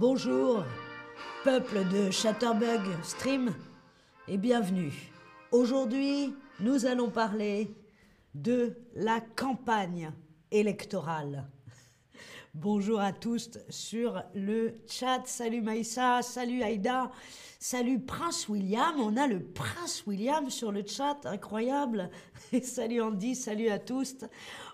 Bonjour, peuple de Chatterbug Stream, et bienvenue. Aujourd'hui, nous allons parler de la campagne électorale. Bonjour à tous sur le chat. Salut Maïssa, salut Aïda, salut Prince William. On a le Prince William sur le chat, incroyable. Salut Andy, salut à tous.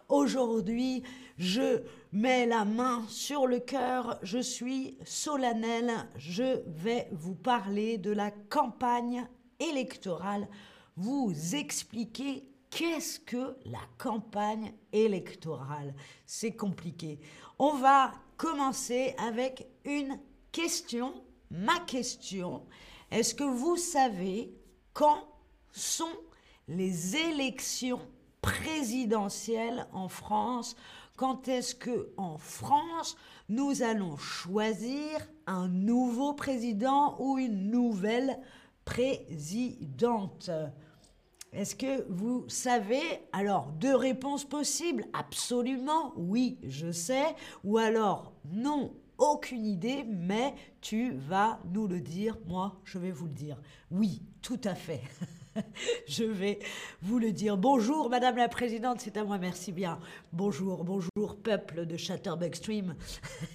Aujourd'hui, je mets la main sur le cœur, je suis solennel, je vais vous parler de la campagne électorale, vous expliquer qu'est-ce que la campagne électorale. C'est compliqué. On va commencer avec une question, ma question. Est-ce que vous savez quand sont les élections présidentielle en France Quand est-ce que en France nous allons choisir un nouveau président ou une nouvelle présidente? Est-ce que vous savez? Alors, deux réponses possibles. Absolument, oui, je sais. Ou alors, non, aucune idée, mais tu vas nous le dire. Moi, je vais vous le dire. Oui, tout à fait. je vais vous le dire. Bonjour, Madame la Présidente, c'est à moi, merci bien. Bonjour, bonjour, peuple de Chatterbug Stream.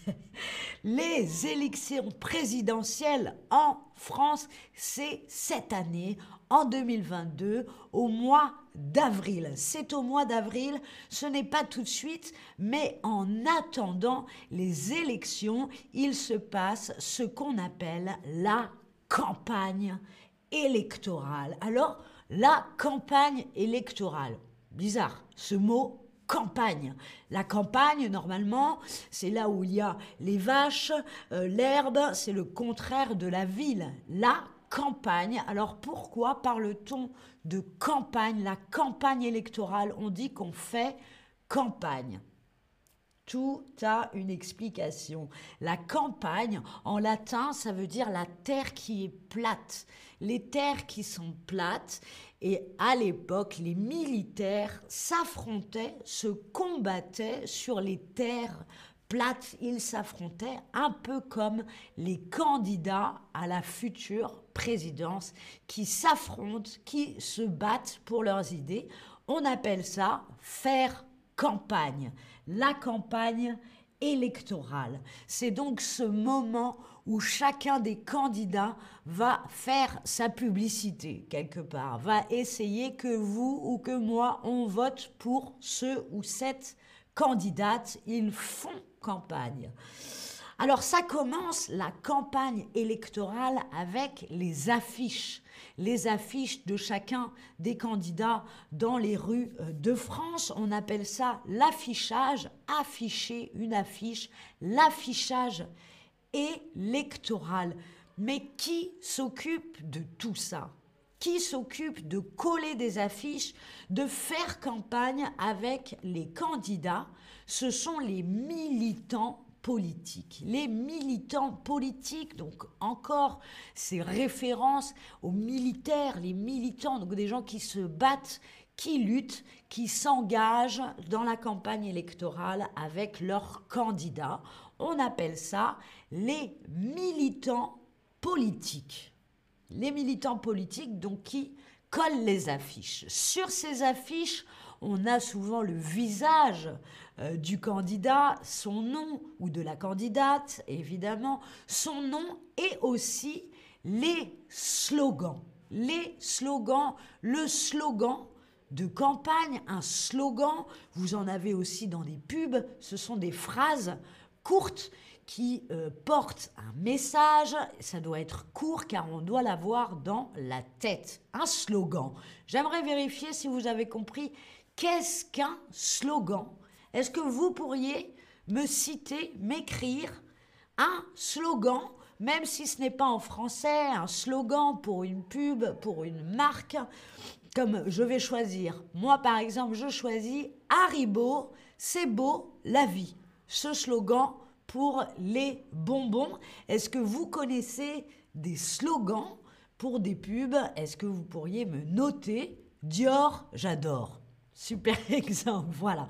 Les élections présidentielles en France, c'est cette année, en 2022, au mois d'avril. C'est au mois d'avril, ce n'est pas tout de suite, mais en attendant les élections, il se passe ce qu'on appelle la campagne électorale. Alors, la campagne électorale, bizarre, ce mot campagne. La campagne, normalement, c'est là où il y a les vaches, euh, l'herbe, c'est le contraire de la ville. La campagne. Alors pourquoi parle-t-on de campagne? La campagne électorale, on dit qu'on fait campagne. Tout a une explication. La campagne, en latin, ça veut dire la terre qui est plate. Les terres qui sont plates. Et à l'époque, les militaires s'affrontaient, se combattaient sur les terres plates. Ils s'affrontaient un peu comme les candidats à la future présidence qui s'affrontent, qui se battent pour leurs idées. On appelle ça faire campagne la campagne électorale. C'est donc ce moment où chacun des candidats va faire sa publicité quelque part, va essayer que vous ou que moi, on vote pour ce ou cette candidate. Ils font campagne. Alors ça commence la campagne électorale avec les affiches les affiches de chacun des candidats dans les rues euh, de France. On appelle ça l'affichage, afficher une affiche, l'affichage électoral. Mais qui s'occupe de tout ça? Qui s'occupe de coller des affiches, de faire campagne avec les candidats, ce sont les militants politiques. Les militants politiques, donc encore ces références aux militaires, les militants, donc des gens qui se battent, qui luttent, qui s'engagent dans la campagne électorale avec leurs candidats. On appelle ça les militants politiques. Les militants politiques, donc qui collent les affiches. Sur ces affiches, on a souvent le visage euh, du candidat, son nom, ou de la candidate, évidemment, son nom et aussi les slogans. Les slogans, le slogan de campagne, un slogan, vous en avez aussi dans des pubs, ce sont des phrases courtes qui euh, portent un message, ça doit être court car on doit l'avoir dans la tête. Un slogan. J'aimerais vérifier si vous avez compris qu'est-ce qu'un slogan? Est-ce que vous pourriez me citer, m'écrire un slogan, même si ce n'est pas en français, un slogan pour une pub, pour une marque, comme je vais choisir? Moi, par exemple, je choisis Haribo, c'est beau la vie. Ce slogan pour les bonbons. Est-ce que vous connaissez des slogans pour des pubs? Est-ce que vous pourriez me noter? Dior, j'adore. Super exemple, voilà.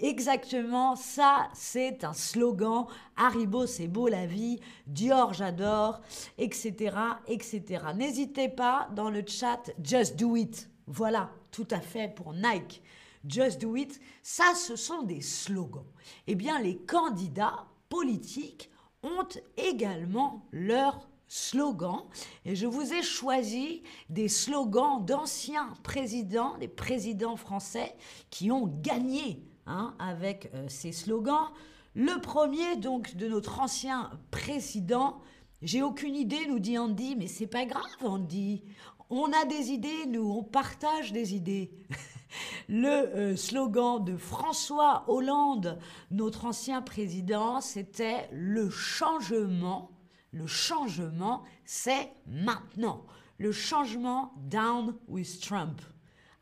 Exactement, ça, c'est un slogan. Haribo, c'est beau la vie. Dior, j'adore, etc., etc. N'hésitez pas dans le chat, just do it. Voilà, tout à fait pour Nike. Just do it. Ça, ce sont des slogans. Eh bien, les candidats politiques ont également leurs slogans. Et je vous ai choisi des slogans d'anciens présidents, des présidents français qui ont gagné hein, avec euh, ces slogans. Le premier, donc, de notre ancien président, j'ai aucune idée, nous dit Andy, mais c'est pas grave, Andy. On a des idées, nous, on partage des idées. Le euh, slogan de François Hollande, notre ancien président, c'était le changement. Le changement, c'est maintenant. Le changement down with Trump.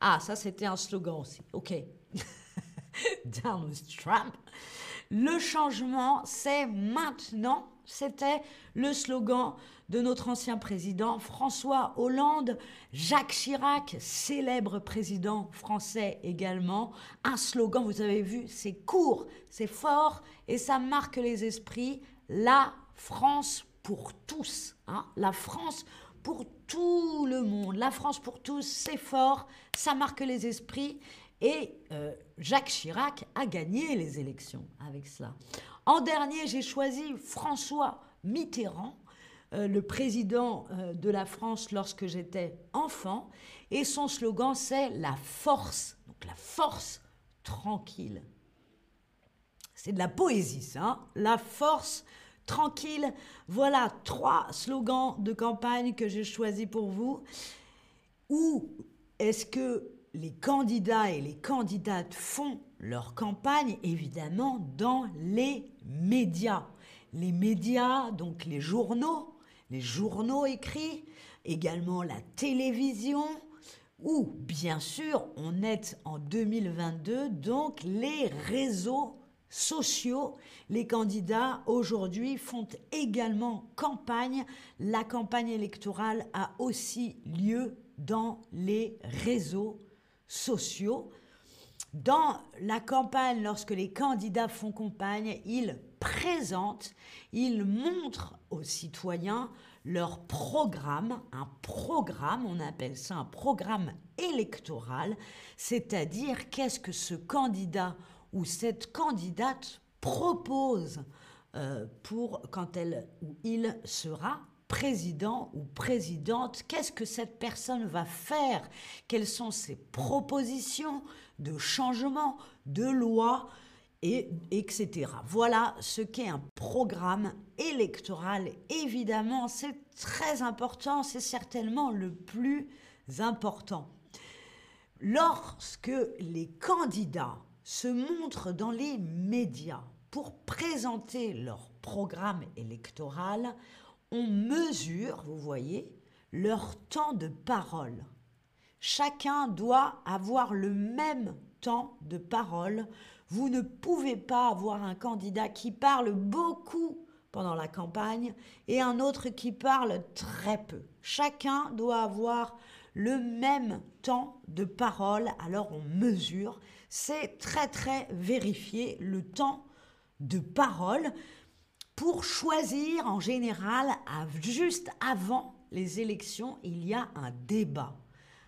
Ah, ça c'était un slogan aussi. OK. down with Trump. Le changement, c'est maintenant. C'était le slogan de notre ancien président François Hollande, Jacques Chirac, célèbre président français également. Un slogan, vous avez vu, c'est court, c'est fort et ça marque les esprits. La France pour tous. Hein. La France pour tout le monde. La France pour tous, c'est fort, ça marque les esprits. Et euh, Jacques Chirac a gagné les élections avec cela. En dernier, j'ai choisi François Mitterrand, euh, le président euh, de la France lorsque j'étais enfant. Et son slogan, c'est la force. Donc la force tranquille. C'est de la poésie, ça. Hein. la force tranquille. Voilà trois slogans de campagne que j'ai choisis pour vous. Où est-ce que les candidats et les candidates font leur campagne? Évidemment dans les médias. Les médias, donc les journaux, les journaux écrits, également la télévision, ou bien sûr, on est en 2022, donc les réseaux sociaux. Les candidats aujourd'hui font également campagne. La campagne électorale a aussi lieu dans les réseaux sociaux. Dans la campagne, lorsque les candidats font campagne, ils présentent, ils montrent aux citoyens leur programme, un programme, on appelle ça un programme électoral, c'est-à-dire qu'est-ce que ce candidat ou cette candidate propose euh, pour quand elle ou il sera président ou présidente, qu'est-ce que cette personne va faire, quelles sont ses propositions de changement, de loi, et, etc. Voilà ce qu'est un programme électoral. Évidemment, c'est très important, c'est certainement le plus important. Lorsque les candidats se montrent dans les médias pour présenter leur programme électoral, on mesure, vous voyez, leur temps de parole. Chacun doit avoir le même temps de parole. Vous ne pouvez pas avoir un candidat qui parle beaucoup pendant la campagne et un autre qui parle très peu. Chacun doit avoir le même temps de parole, alors on mesure. C'est très très vérifié le temps de parole pour choisir en général, juste avant les élections, il y a un débat.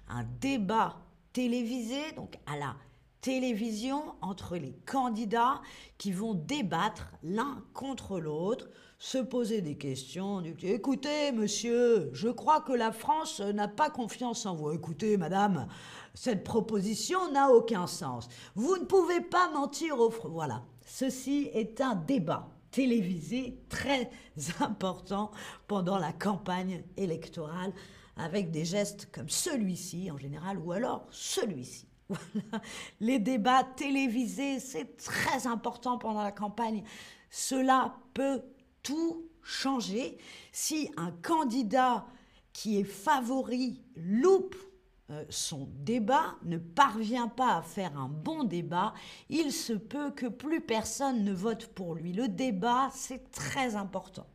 Un débat télévisé, donc à la télévision, entre les candidats qui vont débattre l'un contre l'autre, se poser des questions. Écoutez, monsieur, je crois que la France n'a pas confiance en vous. Écoutez, madame, cette proposition n'a aucun sens. Vous ne pouvez pas mentir au... Voilà, ceci est un débat télévisé très important pendant la campagne électorale avec des gestes comme celui-ci en général ou alors celui-ci. Les débats télévisés, c'est très important pendant la campagne. Cela peut tout changer si un candidat qui est favori loupe euh, son débat, ne parvient pas à faire un bon débat, il se peut que plus personne ne vote pour lui. Le débat, c'est très important.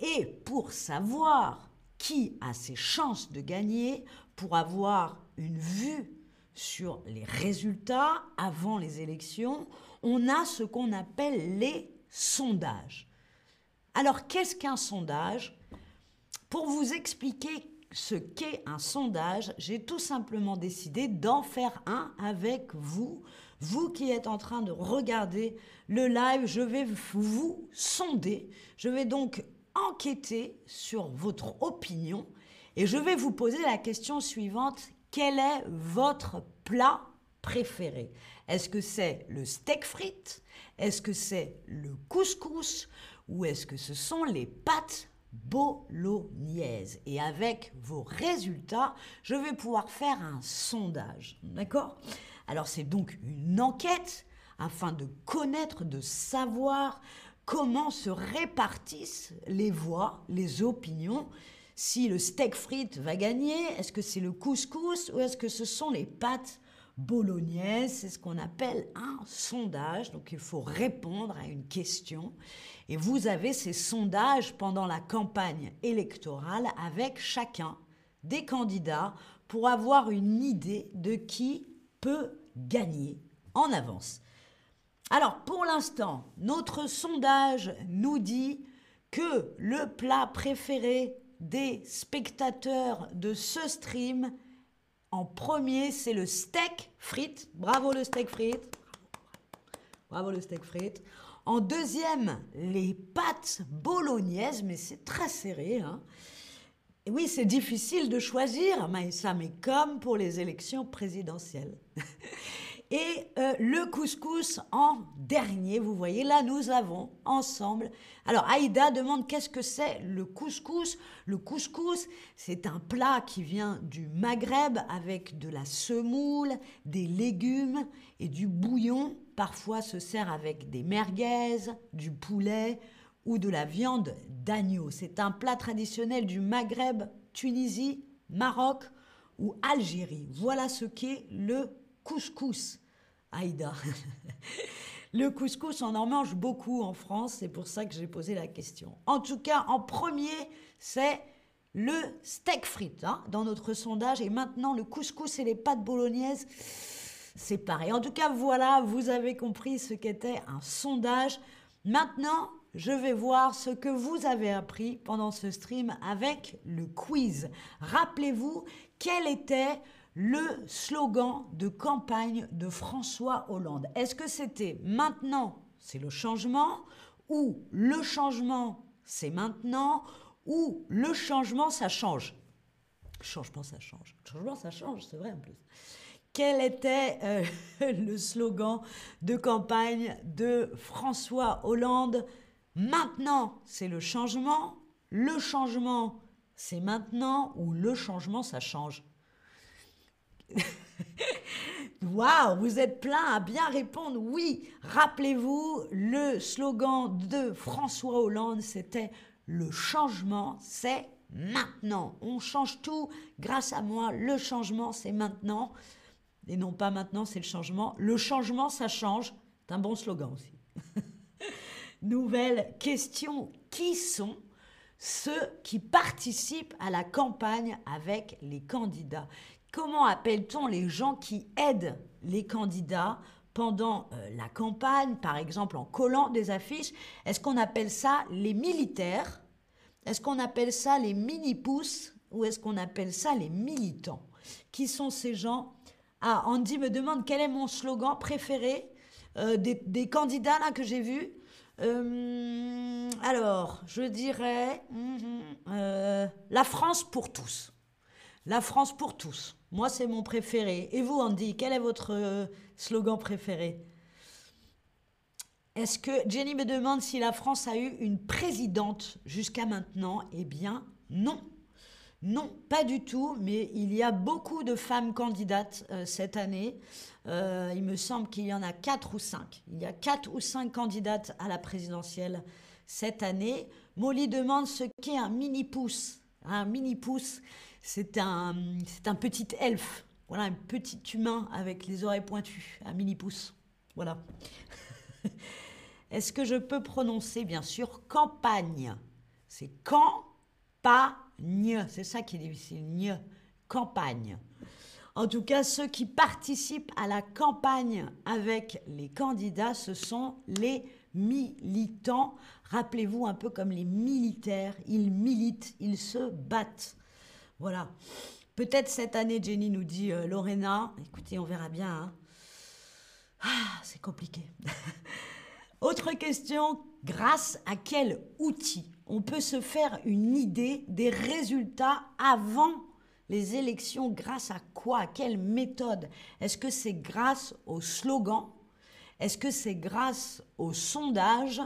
Et pour savoir qui a ses chances de gagner, pour avoir une vue sur les résultats avant les élections, on a ce qu'on appelle les sondages. Alors, qu'est-ce qu'un sondage? Pour vous expliquer ce qu'est un sondage, j'ai tout simplement décidé d'en faire un avec vous. Vous qui êtes en train de regarder le live, je vais vous sonder. Je vais donc enquêter sur votre opinion et je vais vous poser la question suivante. Quel est votre plat préféré? Est-ce que c'est le steak frites? Est-ce que c'est le couscous? Ou est-ce que ce sont les pâtes bolognaises? Et avec vos résultats, je vais pouvoir faire un sondage. D'accord? Alors c'est donc une enquête afin de connaître, de savoir comment se répartissent les voix, les opinions. Si le steak frites va gagner, est-ce que c'est le couscous ou est-ce que ce sont les pâtes bolognaises? C'est ce qu'on appelle un sondage. Donc il faut répondre à une question. Et vous avez ces sondages pendant la campagne électorale avec chacun des candidats pour avoir une idée de qui peut gagner en avance. Alors pour l'instant, notre sondage nous dit que le plat préféré des spectateurs de ce stream, en premier, c'est le steak frites. Bravo le steak frites. Bravo le steak frites. En deuxième, les pâtes bolognaises, mais c'est très serré. Hein. oui, c'est difficile de choisir, mais ça, mais comme pour les élections présidentielles. Et euh, le couscous en dernier, vous voyez, là nous avons ensemble. Alors Aïda demande qu'est-ce que c'est le couscous? Le couscous, c'est un plat qui vient du Maghreb avec de la semoule, des légumes et du bouillon parfois se sert avec des merguez, du poulet ou de la viande d'agneau. C'est un plat traditionnel du Maghreb, Tunisie, Maroc ou Algérie. Voilà ce qu'est le couscous. Aïda. le couscous, on en mange beaucoup en France, c'est pour ça que j'ai posé la question. En tout cas, en premier, c'est le steak frites hein, dans notre sondage. Et maintenant, le couscous et les pâtes bolognaises c'est pareil. En tout cas, voilà, vous avez compris ce qu'était un sondage. Maintenant, je vais voir ce que vous avez appris pendant ce stream avec le quiz. Rappelez-vous quel était le slogan de campagne de François Hollande. Est-ce que c'était maintenant, c'est le changement, ou le changement, c'est maintenant, ou le changement, ça change? Changement, ça change. Changement, ça change, c'est vrai en plus quel était euh, le slogan de campagne de François Hollande? Maintenant, c'est le changement. Le changement, c'est maintenant ou le changement, ça change? Waouh, vous êtes plein à bien répondre. Oui, rappelez-vous, le slogan de François Hollande, c'était le changement, c'est maintenant. On change tout grâce à moi. Le changement, c'est maintenant et non pas maintenant, c'est le changement. Le changement, ça change. C'est un bon slogan aussi. Nouvelle question. Qui sont ceux qui participent à la campagne avec les candidats? Comment appelle-t-on les gens qui aident les candidats pendant euh, la campagne, par exemple en collant des affiches? Est-ce qu'on appelle ça les militaires? Est-ce qu'on appelle ça les mini-pousses? Ou est-ce qu'on appelle ça les militants? Qui sont ces gens? Ah, Andy me demande quel est mon slogan préféré euh, des, candidats là que j'ai vus. Euh, alors, je dirais mhm, euh, la France pour tous. La France pour tous. Moi, c'est mon préféré. Et vous, Andy, quel est votre slogan préféré? Est-ce que Jenny me demande si la France a eu une présidente jusqu'à maintenant? Eh bien, non. Non, pas du tout, mais il y a beaucoup de femmes candidates euh, cette année. Euh, il me semble qu'il y en a quatre ou cinq. Il y a quatre ou cinq candidates à la présidentielle cette année. Molly demande ce qu'est un mini-pouce. Un mini-pouce, c'est un, c'est un petit elfe. Voilà, un petit humain avec les oreilles pointues. Un mini-pouce. Voilà. Est-ce que je peux prononcer, bien sûr, campagne? C'est campagne c'est ça qui est difficile. campagne. En tout cas, ceux qui participent à la campagne avec les candidats, ce sont les militants. Rappelez-vous un peu comme les militaires, ils militent, ils se battent. Voilà. Peut-être cette année, Jenny nous dit euh, Lorena. Écoutez, on verra bien. Hein. Ah, c'est compliqué. Autre question, grâce à quel outil on peut se faire une idée des résultats avant les élections? Grâce à quoi? Quelle méthode? Est-ce que c'est grâce au slogan? Est-ce que c'est grâce au sondage?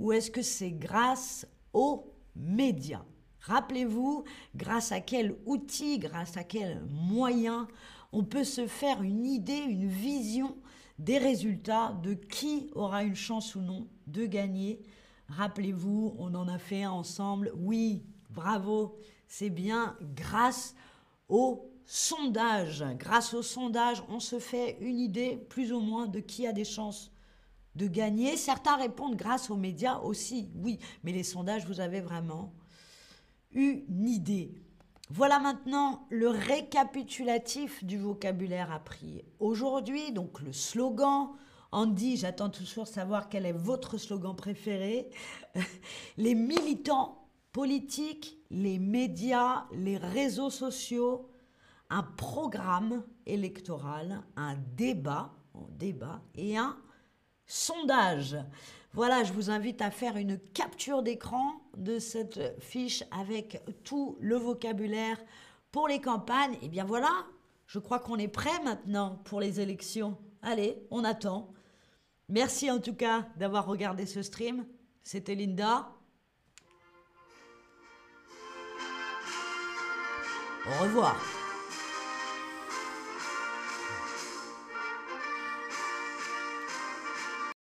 Ou est-ce que c'est grâce aux médias? Rappelez-vous, grâce à quel outil, grâce à quel moyen on peut se faire une idée, une vision des résultats de qui aura une chance ou non de gagner. Rappelez-vous, on en a fait un ensemble. Oui, bravo, c'est bien grâce au sondage. Grâce au sondage, on se fait une idée plus ou moins de qui a des chances de gagner. Certains répondent grâce aux médias aussi, oui, mais les sondages, vous avez vraiment une idée. Voilà maintenant le récapitulatif du vocabulaire appris aujourd'hui, donc le slogan. Andy, j'attends toujours savoir quel est votre slogan préféré. les militants politiques, les médias, les réseaux sociaux, un programme électoral, un débat, un débat et un sondage. Voilà, je vous invite à faire une capture d'écran de cette fiche avec tout le vocabulaire pour les campagnes. Et eh bien voilà, je crois qu'on est prêt maintenant pour les élections. Allez, on attend. Merci en tout cas d'avoir regardé ce stream. C'était Linda. Au revoir.